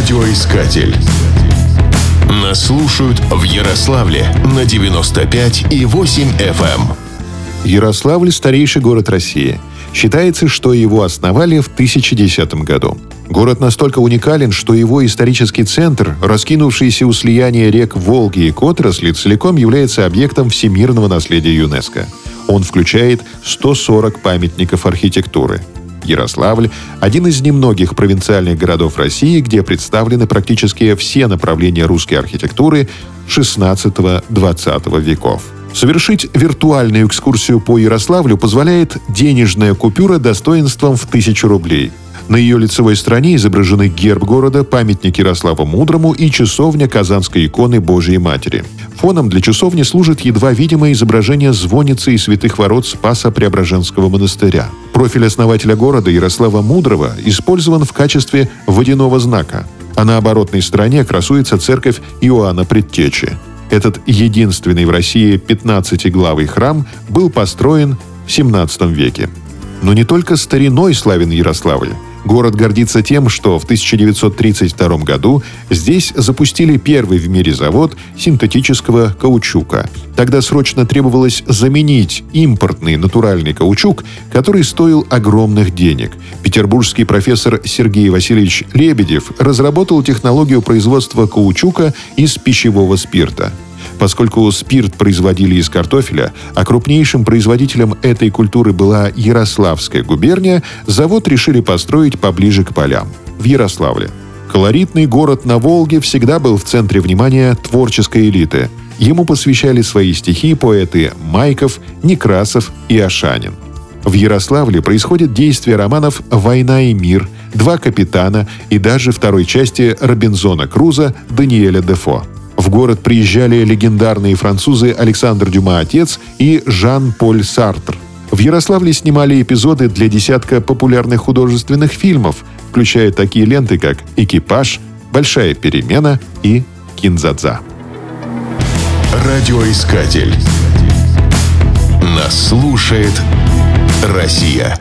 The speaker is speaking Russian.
Радиоискатель. Нас слушают в Ярославле на 95 и 8 FM. Эм. Ярославль – старейший город России. Считается, что его основали в 1010 году. Город настолько уникален, что его исторический центр, раскинувшийся у слияния рек Волги и Котросли, целиком является объектом всемирного наследия ЮНЕСКО. Он включает 140 памятников архитектуры – Ярославль – один из немногих провинциальных городов России, где представлены практически все направления русской архитектуры XVI-XX веков. Совершить виртуальную экскурсию по Ярославлю позволяет денежная купюра достоинством в тысячу рублей. На ее лицевой стороне изображены герб города, памятник Ярославу Мудрому и часовня Казанской иконы Божией Матери. Фоном для часовни служит едва видимое изображение звонницы и святых ворот Спаса Преображенского монастыря. Профиль основателя города Ярослава Мудрого использован в качестве водяного знака, а на оборотной стороне красуется церковь Иоанна Предтечи. Этот единственный в России 15-главый храм был построен в 17 веке. Но не только стариной славен Ярославль. Город гордится тем, что в 1932 году здесь запустили первый в мире завод синтетического каучука. Тогда срочно требовалось заменить импортный натуральный каучук, который стоил огромных денег. Петербургский профессор Сергей Васильевич Лебедев разработал технологию производства каучука из пищевого спирта – Поскольку спирт производили из картофеля, а крупнейшим производителем этой культуры была Ярославская губерния, завод решили построить поближе к полям, в Ярославле. Колоритный город на Волге всегда был в центре внимания творческой элиты. Ему посвящали свои стихи поэты Майков, Некрасов и Ашанин. В Ярославле происходит действие романов «Война и мир», «Два капитана» и даже второй части Робинзона Круза Даниэля Дефо. В город приезжали легендарные французы Александр Дюма отец и Жан-Поль Сартр. В Ярославле снимали эпизоды для десятка популярных художественных фильмов, включая такие ленты, как «Экипаж», «Большая перемена» и «Кинзадза». Радиоискатель. Нас слушает Россия.